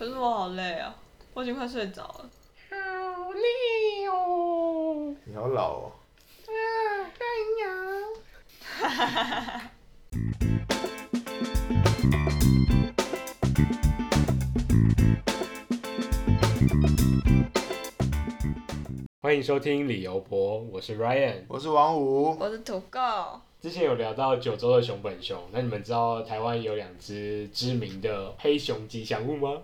可是我好累啊，我已经快睡着了。好累哦。你好老哦。啊，干呀。欢迎收听理由博，我是 Ryan。我是王五。我是土狗，之前有聊到九州的熊本熊，那你们知道台湾有两只知名的黑熊吉祥物吗？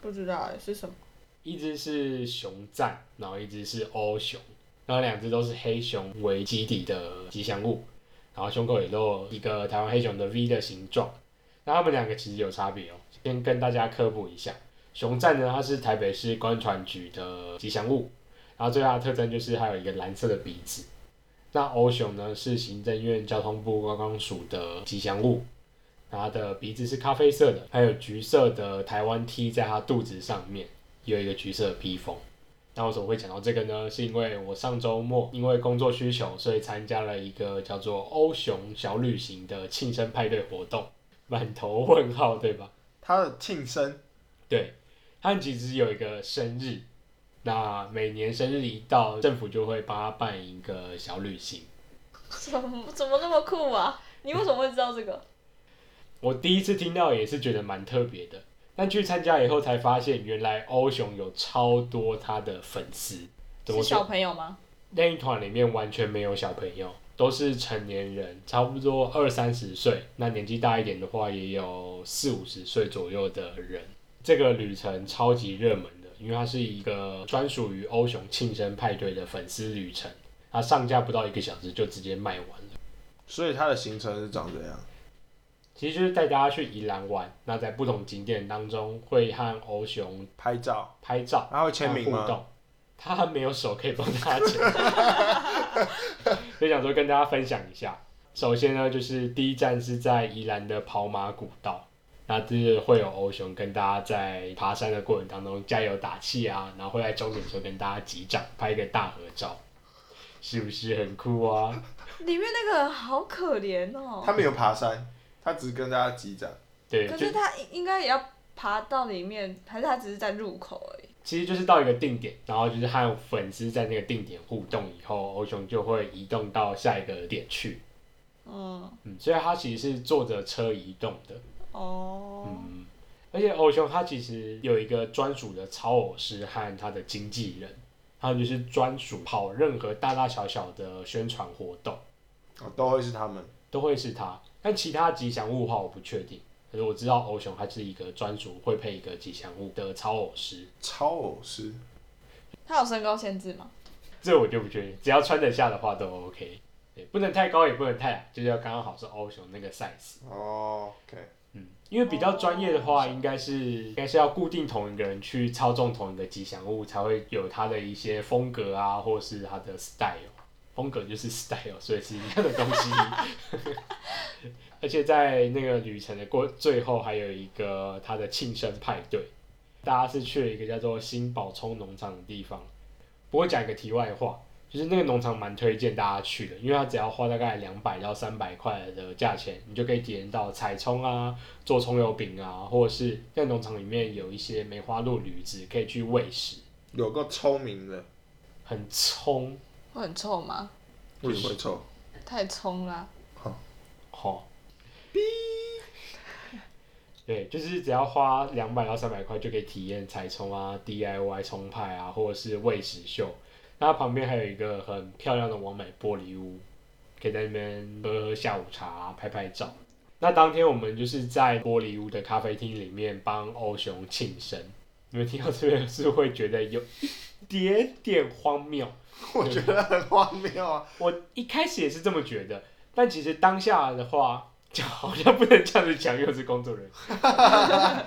不知道哎是什么？一只是熊赞，然后一只是欧熊，然后两只都是黑熊为基底的吉祥物，然后胸口也都有一个台湾黑熊的 V 的形状。那它们两个其实有差别哦，先跟大家科普一下。熊赞呢，它是台北市官船局的吉祥物，然后最大的特征就是它有一个蓝色的鼻子。那欧熊呢是行政院交通部观光署的吉祥物，它的鼻子是咖啡色的，还有橘色的台湾 T 在它肚子上面，有一个橘色披风。那为什么会讲到这个呢？是因为我上周末因为工作需求，所以参加了一个叫做欧熊小旅行的庆生派对活动，满头问号，对吧？他的庆生，对，他其实有一个生日，那每年生日一到，政府就会帮他办一个小旅行。怎么怎么那么酷啊？你为什么会知道这个？我第一次听到也是觉得蛮特别的，但去参加以后才发现，原来欧熊有超多他的粉丝。怎么是小说？朋友吗？那一团里面完全没有小朋友，都是成年人，差不多二三十岁。那年纪大一点的话，也有四五十岁左右的人。这个旅程超级热门的，因为它是一个专属于欧熊庆生派对的粉丝旅程。它上架不到一个小时就直接卖完了。所以它的行程是长这样。其实就是带大家去宜兰玩，那在不同景点当中会和欧熊拍照，拍照，他会签名吗？互动。他没有手可以帮大家签，所以想说跟大家分享一下。首先呢，就是第一站是在宜兰的跑马古道，那就是会有欧熊跟大家在爬山的过程当中加油打气啊，然后会在终点的时候跟大家击掌拍一个大合照，是不是很酷啊？里面那个好可怜哦。他没有爬山，他只是跟大家击掌。对，可是他应应该也要爬到里面，还是他只是在入口而已？其实就是到一个定点，然后就是和粉丝在那个定点互动以后，欧熊就会移动到下一个点去。嗯，嗯，所以他其实是坐着车移动的。哦，嗯，而且欧熊他其实有一个专属的超偶师和他的经纪人，他就是专属跑任何大大小小的宣传活动哦，都会是他们。都会是他。但其他吉祥物的话我不确定，可是我知道欧熊它是一个专属会配一个吉祥物的超偶师，超偶师，他有身高限制吗？这我就不确定，只要穿得下的话都 OK。对，不能太高也不能太矮，就是要刚刚好是欧熊那个 size。哦，OK，嗯，因为比较专业的话，应该是应该是要固定同一个人去操纵同一个吉祥物，才会有它的一些风格啊，或是它的 style。风格就是 style，所以是一样的东西。而且在那个旅程的过最后，还有一个他的庆生派对，大家是去了一个叫做新宝冲农场的地方。不过讲一个题外话，就是那个农场蛮推荐大家去的，因为它只要花大概两百到三百块的价钱，你就可以体验到采葱啊、做葱油饼啊，或者是在农场里面有一些梅花鹿驴子可以去喂食，有个聪明的，很葱会很臭吗？为什么会臭？太冲啦！吼。对，就是只要花两百到三百块就可以体验彩冲啊、DIY 冲派啊，或者是喂食秀。那它旁边还有一个很漂亮的完美玻璃屋，可以在那边喝喝下午茶、拍拍照。那当天我们就是在玻璃屋的咖啡厅里面帮欧雄庆生。你们听到这边是会觉得有一点点荒谬。我觉得很荒谬啊！我一开始也是这么觉得，但其实当下的话，就好像不能这样子讲，又是工作人员。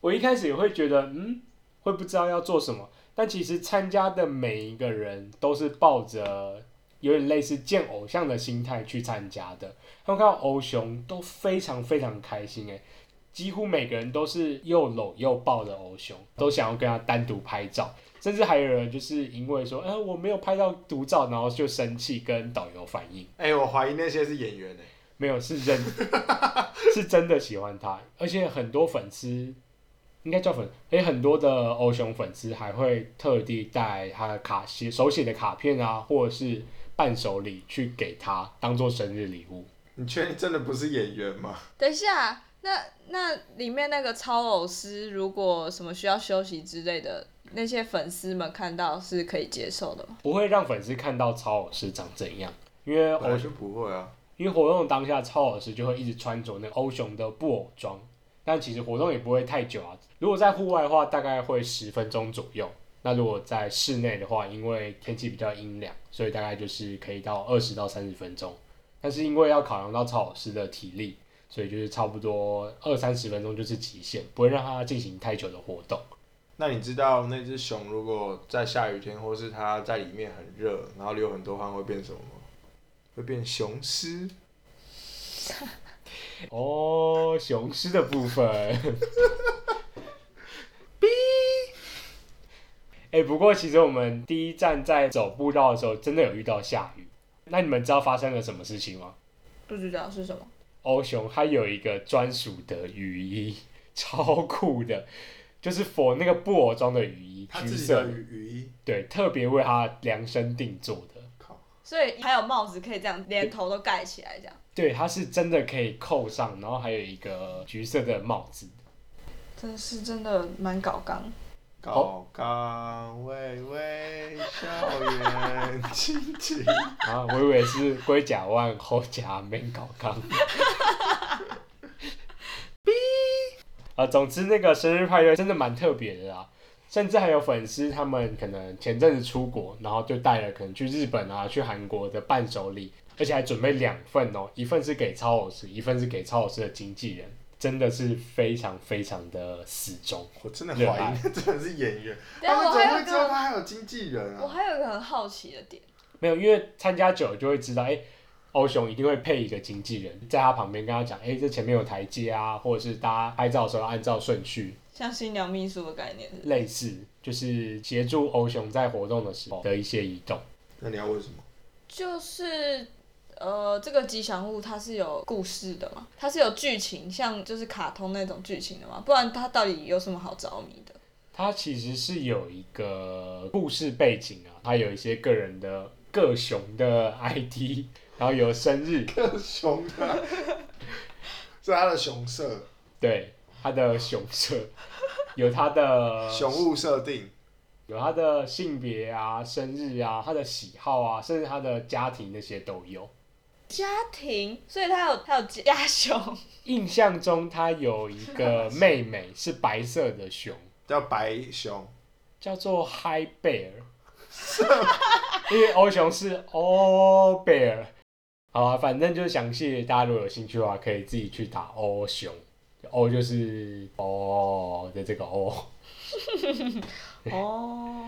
我一开始也会觉得，嗯，会不知道要做什么，但其实参加的每一个人都是抱着有点类似见偶像的心态去参加的。他们看到欧雄都非常非常开心，诶，几乎每个人都是又搂又抱的欧雄，都想要跟他单独拍照。甚至还有人就是因为说，呃，我没有拍到独照，然后就生气跟导游反映，哎、我怀疑那些是演员哎、没有是真 是真的喜欢他，而且很多粉丝应该叫粉，诶，很多的欧熊粉丝还会特地带他的卡写手写的卡片啊，或者是伴手礼去给他当做生日礼物。你确定真的不是演员吗？等一下，那那里面那个超偶师，如果什么需要休息之类的，那些粉丝们看到是可以接受的吗？不会让粉丝看到超偶师长怎样，因为欧本来就不会啊。因为活动当下，超偶师就会一直穿着那个欧熊的布偶装，但其实活动也不会太久啊。如果在户外的话，大概会十分钟左右。那如果在室内的话，因为天气比较阴凉，所以大概就是可以到二十到三十分钟。但是因为要考量到超老师的体力，所以就是差不多二三十分钟就是极限，不会让它进行太久的活动。那你知道那只熊如果在下雨天，或是它在里面很热，然后流很多汗，会变什么吗？会变雄狮。哦，雄狮的部分。哎、不过其实我们第一站在走步道的时候，真的有遇到下雨。那你们知道发生了什么事情吗？不知道是什么。欧熊它有一个专属的雨衣，超酷的，就是 for 那个布偶装的雨衣，它橘色的，自己的雨雨衣，对，特别为它量身定做的。靠，所以还有帽子可以这样连头都盖起来，这样。对，它是真的可以扣上，然后还有一个橘色的帽子。真是真的蛮搞刚。高刚微微笑颜轻轻。啊，我以为是龟甲万后甲面搞刚。哔啊，总之那个生日派对真的蛮特别的啦，甚至还有粉丝他们可能前阵子出国，然后就带了可能去日本啊、去韩国的伴手礼，而且还准备两份哦，一份是给超老师，一份是给超老师的经纪人，真的是非常非常的死忠。我真的怀疑他 真的是演员，等一下他们怎么会我还有一个，知道他还有经纪人我啊？还有一个很好奇的点，没有，因为参加久了就会知道，哎、欧雄一定会配一个经纪人，在他旁边跟他讲，哎、这前面有台阶啊，或者是大家拍照的时候要按照顺序，像新娘秘书的概念是是类似就是协助欧雄在活动的时候的一些移动。那你要问什么？就是呃，这个吉祥物它是有故事的嘛？它是有剧情，像就是卡通那种剧情的嘛？不然它到底有什么好着迷的？它其实是有一个故事背景啊，它有一些个人的各熊的 ID，然后有生日，各熊的，是它的熊色，对，它的熊色，有它的熊物设定。有它的性别啊、生日啊、它的喜好啊，甚至它的家庭那些都有。家庭，所以他有他有家熊，印象中他有一个 妹妹是白色的熊，叫白熊，叫做 Hi Bear，因为欧熊是 All Bear。好啊，反正就是详细，大家如果有兴趣的话，可以自己去打欧熊。欧就是哦的这个欧。哦，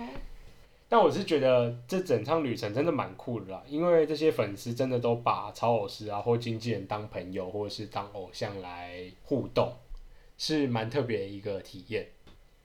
但我是觉得这整趟旅程真的蛮酷的啦，因为这些粉丝真的都把超偶师啊或经纪人当朋友或者是当偶像来互动，是蛮特别的一个体验。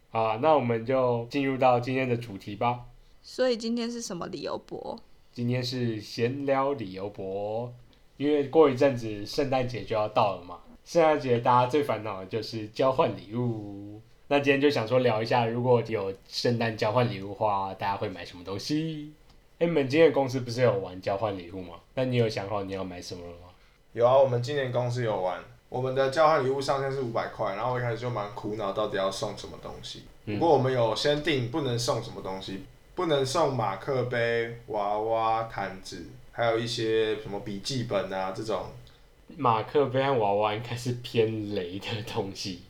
好啊，那我们就进入到今天的主题吧。所以今天是什么理由博？今天是闲聊理由博，因为过一阵子圣诞节就要到了嘛，圣诞节大家最烦恼的就是交换礼物。那今天就想说聊一下，如果有圣诞交换礼物的话，大家会买什么东西？哎、你们今天公司不是有玩交换礼物吗？那你有想好你要买什么了吗？有啊，我们今年公司有玩，我们的交换礼物上限是五百块，然后我一开始就蛮苦恼，到底要送什么东西。嗯不过我们有先定不能送什么东西，不能送马克杯、娃娃、毯子，还有一些什么笔记本啊这种。马克杯和娃娃应该是偏雷的东西，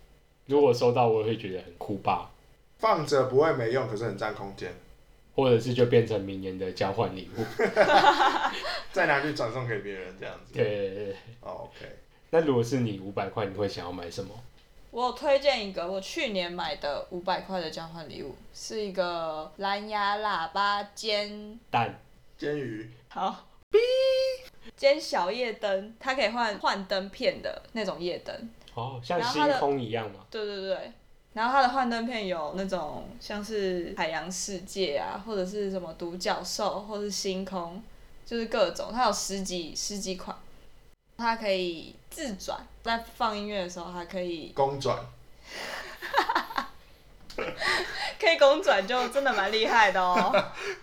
如果收到我也会觉得很酷吧，放着不会没用，可是很占空间，或者是就变成明年的交换礼物。再拿去转送给别人这样子。对对对对。哦 OK，那如果是你五百块，你会想要买什么？我推荐一个我去年买的五百块的交换礼物，是一个蓝牙喇叭煎蛋煎鱼好 兼小夜灯，它可以换幻灯片的那种夜灯。哦，像星然后它的空一样嘛。对对对，然后它的幻灯片有那种像是海洋世界啊，或者是什么独角兽，或是星空，就是各种，它有十几十几款，它可以自转，在放音乐的时候还可以，公转，可以公转就真的蛮厉害的哦。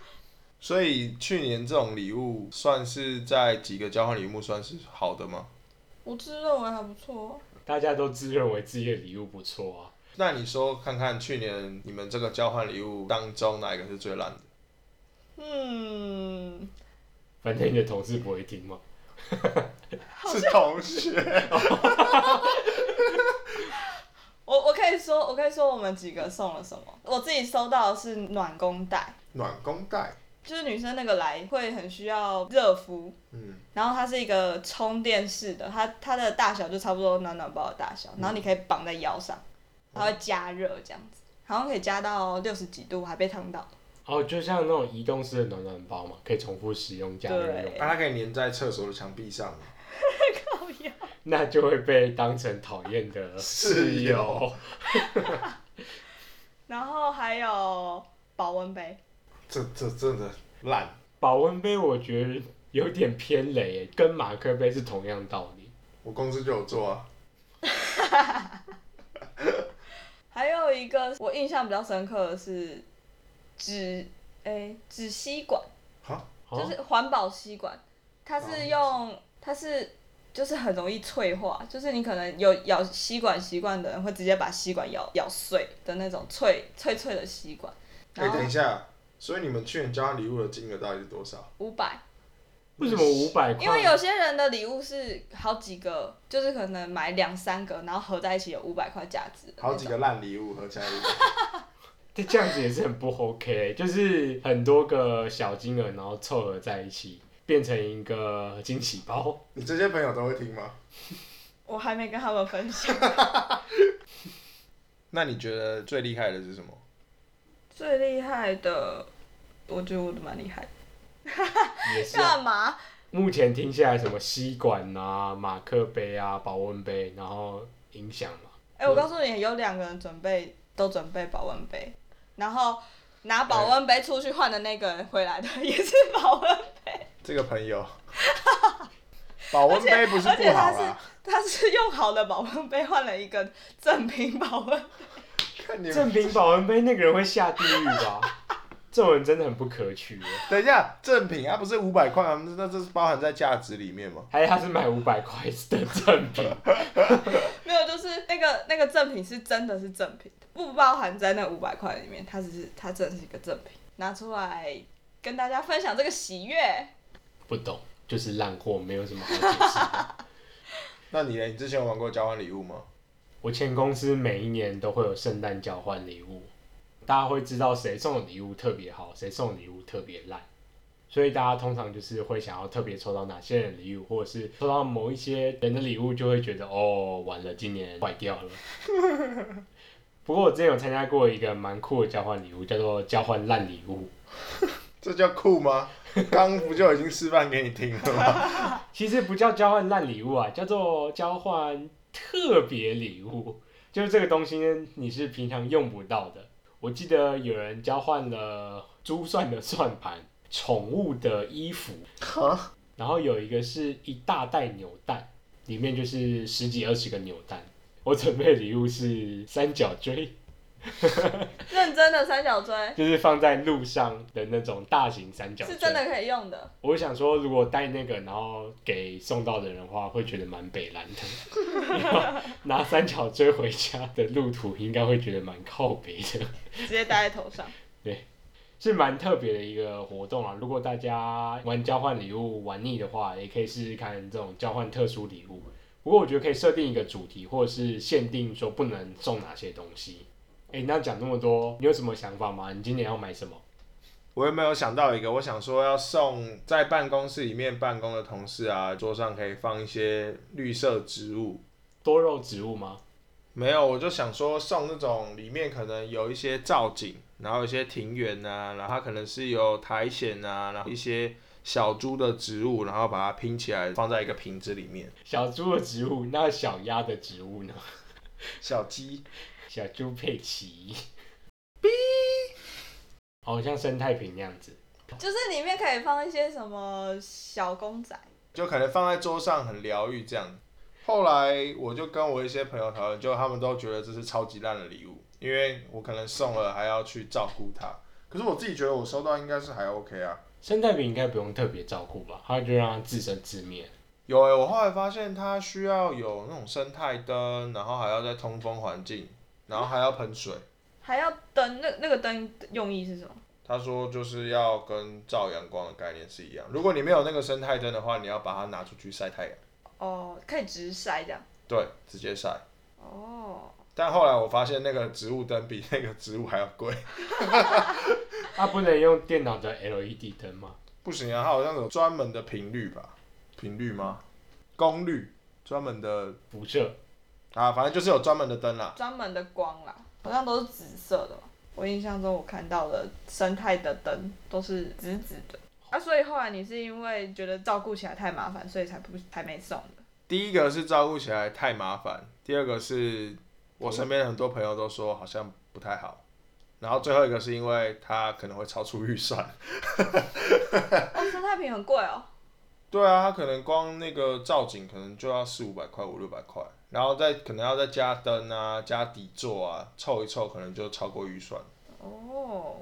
所以去年这种礼物算是在几个交换礼物算是好的吗？我自认为还不错。大家都自认为自己的礼物不错啊。那你说看看去年你们这个交换礼物当中哪一个是最烂的？嗯，反正你的同事不会听嘛。是同学。我我可以说，我可以说我们几个送了什么。我自己收到的是暖宫袋，暖宫袋。就是女生那个来会很需要热敷，嗯，然后它是一个充电式的，它它的大小就差不多暖暖包的大小，然后你可以绑在腰上，它会加热这样子，好像可以加到六十几度，还被烫到。哦，就像那种移动式的暖暖包嘛，可以重复使用加热用对，那、它可以粘在厕所的墙壁上吗？靠腰。那就会被当成讨厌的 室友。然后还有保温杯，这这真的烂。保温杯我觉得有点偏雷耶，跟马克杯是同样道理。我公司就有做啊。还有一个我印象比较深刻的是纸，诶、纸吸管，就是环保吸管，它是用它是就是很容易脆化，就是你可能有咬吸管习惯的人会直接把吸管咬咬碎的那种脆脆脆的吸管，哎、等一下，所以你们去年交换礼物的金额到底是多少？五百，为什么五百块？因为有些人的礼物是好几个，就是可能买两三个，然后合在一起有五百块价值好几个烂礼物合起来。这 这样子也是很不 OK，就是很多个小金额，然后凑合在一起，变成一个惊喜包。你这些朋友都会听吗？我还没跟他们分享。那你觉得最厉害的是什么？最厉害的，我觉得我都蛮厉害的。也是、啊。干嘛？目前听下来，什么吸管啊、马克杯啊、保温杯，然后音响嘛，哎、我告诉你，有两个人准备都准备保温杯，然后拿保温杯出去换的那个人回来的也是保温杯，这个朋友，保温杯不是而且不好他是。他是用好的保温杯换了一个正品保温。正品保温杯那个人会下地狱吧？这种人真的很不可取。等一下，正品它不是五百块吗？那这是包含在价值里面吗？还是他是买五百块的正品？没有，就是那个那个正品是真的是正品，不包含在那五百块里面，它只是它真的是一个正品，拿出来跟大家分享这个喜悦。不懂，就是烂货，没有什么好解释。那你呢？你之前有玩过交换礼物吗？我前公司每一年都会有圣诞交换礼物，大家会知道谁送的礼物特别好，谁送的礼物特别烂，所以大家通常就是会想要特别抽到哪些人的礼物，或者是抽到某一些人的礼物，就会觉得哦，完了，今年坏掉了。不过我之前有参加过一个蛮酷的交换礼物，叫做交换烂礼物。这叫酷吗？刚不就已经示范给你听了吗？其实不叫交换烂礼物啊，叫做交换特别礼物。就是这个东西呢，你是平常用不到的。我记得有人交换了珠算的算盘、宠物的衣服，然后有一个是一大袋扭蛋，里面就是十几二十个扭蛋。我准备的礼物是三角锥，认真的三角锥就是放在路上的那种大型三角锥。是真的可以用的，我想说，如果带那个，然后给送到的人的话，会觉得蛮北蓝的。拿三角锥回家的路途，应该会觉得蛮靠北的，直接戴在头上。对是蛮特别的一个活动啊。如果大家玩交换礼物玩腻的话，也可以试试看这种交换特殊礼物。不过我觉得可以设定一个主题，或者是限定说不能送哪些东西。哎、那讲那么多，你有什么想法吗？你今年要买什么？我有没有想到一个？我想说要送在办公室里面办公的同事啊，桌上可以放一些绿色植物。多肉植物吗？没有，我就想说送那种里面可能有一些造景，然后有一些庭园啊，然后它可能是有苔藓啊，然后一些小猪的植物，然后把它拼起来放在一个瓶子里面。小猪的植物，那小鸭的植物呢？小鸡，小猪佩奇，好像生态瓶那样子。就是里面可以放一些什么小公仔，就可能放在桌上很疗愈这样。后来我就跟我一些朋友讨论，就他们都觉得这是超级烂的礼物。因为我可能送了还要去照顾它。可是我自己觉得我收到应该是还 OK 啊。生态瓶应该不用特别照顾吧，它就让它自生自灭。有诶、我后来发现它需要有那种生态灯，然后还要在通风环境，然后还要喷水。还要灯，那那个灯用意是什么？他说就是要跟照阳光的概念是一样。如果你没有那个生态灯的话，你要把它拿出去晒太阳。哦，可以直晒这样。对，直接晒。哦，但后来我发现那个植物灯比那个植物还要贵。它不能用电脑的 LED 灯吗？不行啊，它好像有专门的频率吧？频率吗？功率，专门的辐射。啊，反正就是有专门的灯啦。专门的光啦，好像都是紫色的。我印象中我看到的生态的灯都是紫紫的。啊，所以后来你是因为觉得照顾起来太麻烦，所以才不才没送的。第一个是照顾起来太麻烦，第二个是我身边很多朋友都说好像不太好，然后最后一个是因为它可能会超出预算。哦，生态瓶很贵哦。对啊，它可能光那个造景可能就要四五百块、五六百块，然后再可能要再加灯啊、加底座啊，凑一凑可能就超过预算。哦，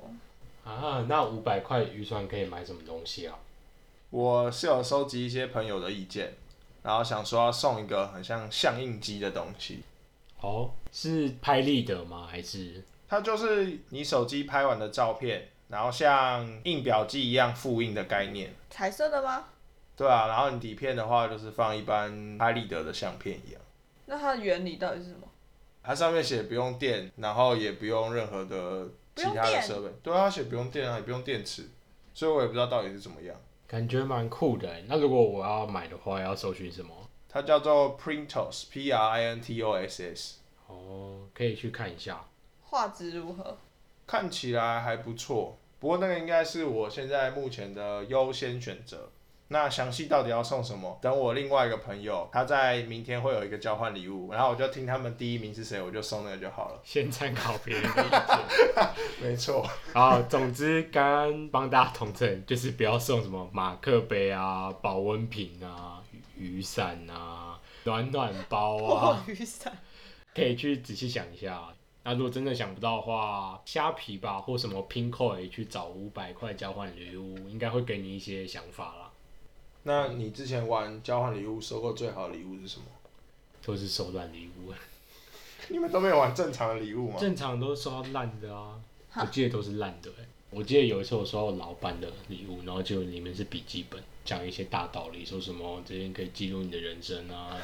啊，那五百块预算可以买什么东西啊？我是有收集一些朋友的意见，然后想说要送一个很像相印机的东西，哦，是拍立得吗？还是它就是你手机拍完的照片，然后像印表机一样复印的概念。彩色的吗？对啊，然后你底片的话就是放一般拍立得的相片一样，那它的原理到底是什么？它上面写不用电，然后也不用任何的其他的设备。对啊，它写不用电啊，也不用电池，所以我也不知道到底是怎么样。感觉蛮酷的欸？那如果我要买的话，要搜寻什么？它叫做 Printos，P R I N T O S S，哦，可以去看一下。画质如何？看起来还不错。不过那个应该是我现在目前的优先选择。那详细到底要送什么？等我另外一个朋友，他在明天会有一个交换礼物，然后我就听他们第一名是谁，我就送那个就好了。先参考别人的意见。没错。好，总之刚刚帮大家统整，就是不要送什么马克杯啊、保温瓶啊、雨伞啊、暖暖包啊，雨伞。可以去仔细想一下。那如果真的想不到的话，虾皮吧或什么 Pinkoi 去找五百块交换礼物，应该会给你一些想法啦。那你之前玩交换礼物收过最好的礼物是什么？都是收烂礼物，你们都没有玩正常的礼物吗？正常都是收到烂的啊，我记得都是烂的、欸。我记得有一次我收到老板的礼物，然后就里面是笔记本，讲一些大道理，说什么这边可以记录你的人生啊，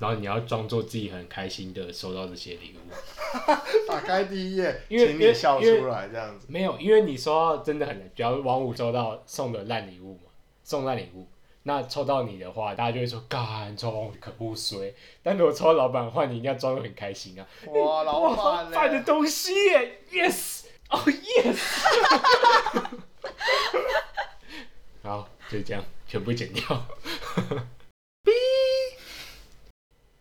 然后你要装作自己很开心的收到这些礼物。打开第一页，因为请你笑出来这样子。没有，因为你收到真的很难，比如王五收到送的烂礼物嘛，送烂礼物，那抽到你的话，大家就会说干抽可不衰。但如果抽到老板的话，你一定要装的很开心啊，哇，老板棒的呢？东西耶，yes，哦、yes，好，就这样，全部剪掉。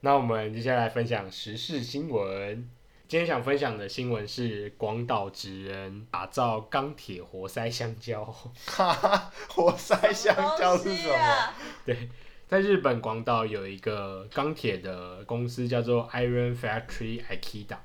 那我们接下来分享时事新闻。今天想分享的新闻是广岛职人打造钢铁活塞香蕉。哈哈，活塞香蕉是什么？啊、在日本广岛有一个钢铁的公司叫做 Iron Factory Akita，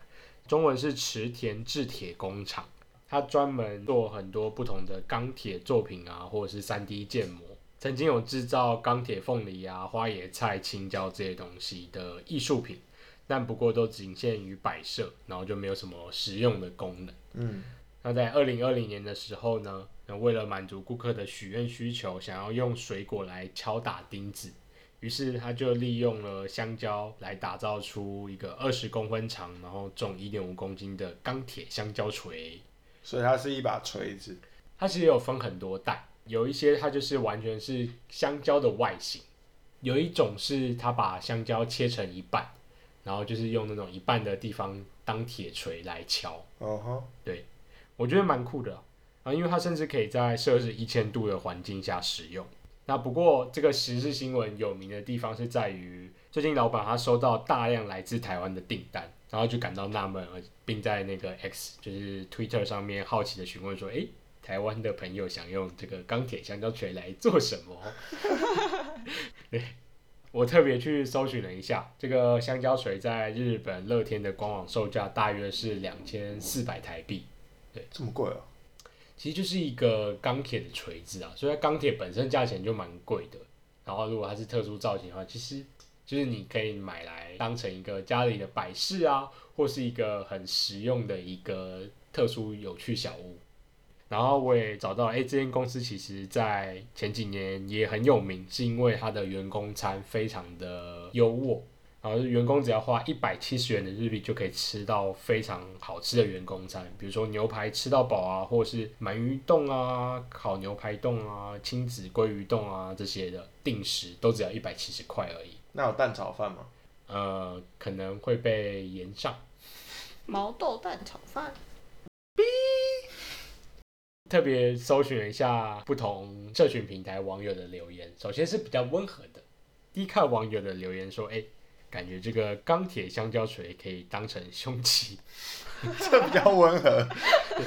中文是池田制铁工厂。它专门做很多不同的钢铁作品啊，或者是 3D 建模。曾经有制造钢铁凤梨啊、花椰菜、青椒这些东西的艺术品，但不过都仅限于摆设，然后就没有什么实用的功能。嗯，那在二零二零年的时候呢，那为了满足顾客的许愿需求，想要用水果来敲打钉子，于是他就利用了香蕉来打造出一个二十公分长，然后重一点五公斤的钢铁香蕉锤。所以它是一把锤子。它其实有分很多代，有一些它就是完全是香蕉的外形，有一种是它把香蕉切成一半，然后就是用那种一半的地方当铁锤来敲。哦哈，我觉得蛮酷的啊，因为它甚至可以在摄氏一千度的环境下使用。那不过这个时事新闻有名的地方是在于，最近老板他收到大量来自台湾的订单，然后就感到纳闷，并在那个 X 就是 Twitter 上面好奇的询问说：“诶，台湾的朋友想用这个钢铁香蕉锤来做什么？” 我特别去搜寻了一下，这个香蕉锤在日本乐天的官网售价大约是两千四百台币，对这么贵啊、其实就是一个钢铁的锤子啊，所以它钢铁本身价钱就蛮贵的。然后如果它是特殊造型的话，其实就是你可以买来当成一个家里的摆饰啊，或是一个很实用的一个特殊有趣小物。然后我也找到，哎，这间公司其实在前几年也很有名，是因为它的员工餐非常的优渥。然后员工只要花一百七十元的日币就可以吃到非常好吃的员工餐，比如说牛排吃到饱啊，或者是鳗鱼冻啊、烤牛排冻啊、亲子鲑鱼冻啊这些的定时都只要一百七十块而已。那有蛋炒饭吗？呃，可能会被延上。毛豆蛋炒饭，特别搜寻了一下不同社群平台网友的留言，首先是比较温和的。第一看网友的留言说：“哎、感觉这个钢铁香蕉锤可以当成凶器。这比较温和。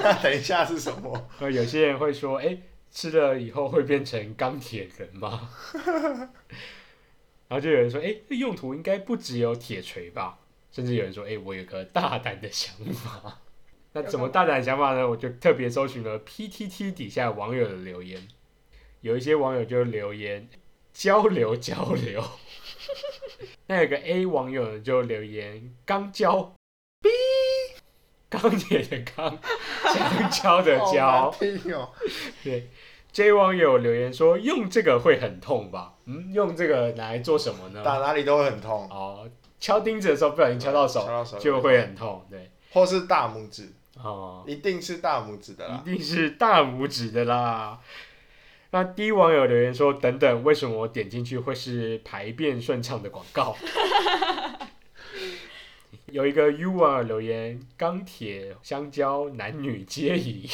那等一下是什么？”呃，有些人会说：“哎、吃了以后会变成钢铁人吗？” 然后就有人说：“哎、这用途应该不只有铁锤吧？”甚至有人说：“哎、我有个大胆的想法。”那怎么大胆的想法呢？我就特别搜寻了 PTT 底下网友的留言，有一些网友就留言交流交流。那有个 A 网友呢就留言钢胶，B 钢铁的钢，香蕉的蕉。对，J 网友留言说用这个会很痛吧？嗯，用这个拿来做什么呢？打哪里都会很痛，哦，敲钉子的时候不小心敲到手，敲到手就会很痛。对，或是大拇指，哦，一定是大拇指的啦。一定是大拇指的啦。那 D 网友留言说：“等等，为什么我点进去会是排便顺畅的广告？” 有一个 U 网友留言：“钢铁香蕉男女皆宜。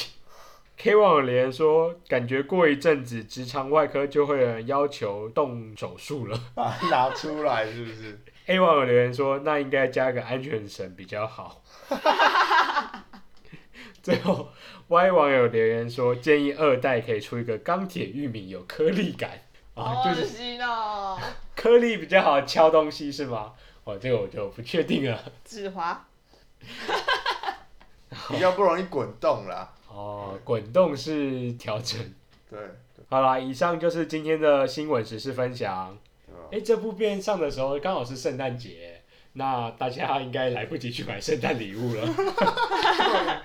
”K 网友留言说：“感觉过一阵子直肠外科就会有人要求动手术了。把它拿出来是不是？”A 网友留言说：“那应该加个安全绳比较好。”最后 Y 网友留言说：“建议二代可以出一个钢铁玉米，有颗粒感啊，就是哦！颗粒比较好敲东西是吗？哦，这个我就不确定了。指滑，比较不容易滚动啦。哦，滚动式调整。对，好啦，以上就是今天的新闻时事分享。哎，这部片上的时候刚好是圣诞节，那大家应该来不及去买圣诞礼物了。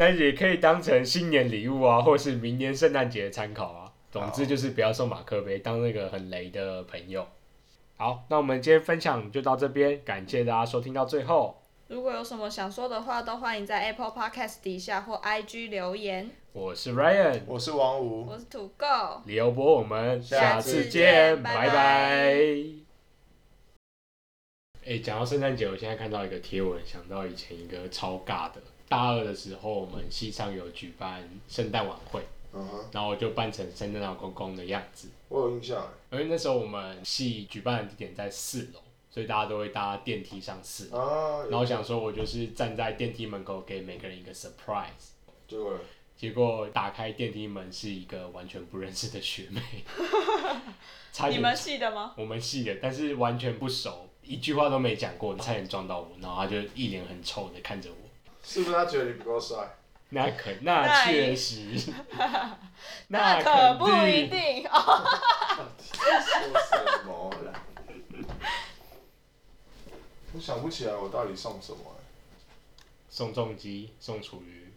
那也可以当成新年礼物啊，或是明年圣诞节的参考啊。总之就是不要送马克杯，当那个很雷的朋友。好，那我们今天分享就到这边，感谢大家收听到最后。如果有什么想说的话，都欢迎在 Apple Podcast 底下或 IG 留言。我是 Ryan，我是王五，我是土狗，李欧波，我们下下次次见，拜拜哎，讲到圣诞节，我现在看到一个贴文，想到以前一个超尬的。大二的时候，我们系上有举办圣诞晚会，嗯哼，然后就扮成圣诞老公公的样子。我有印象因为那时候我们系举办的地点在四楼，所以大家都会搭电梯上四楼。啊。然后我想说，我就是站在电梯门口给每个人一个 surprise。结果结果打开电梯门是一个完全不认识的学妹，差点你们系的吗？我们系的，但是完全不熟，一句话都没讲过，差点撞到我，然后他就一脸很臭的看着我。是不是他觉得你不够帅？那可那那确实，那可不一定哦。说什么啦？我想不起来我到底送什么、欸。宋仲基、宋楚瑜、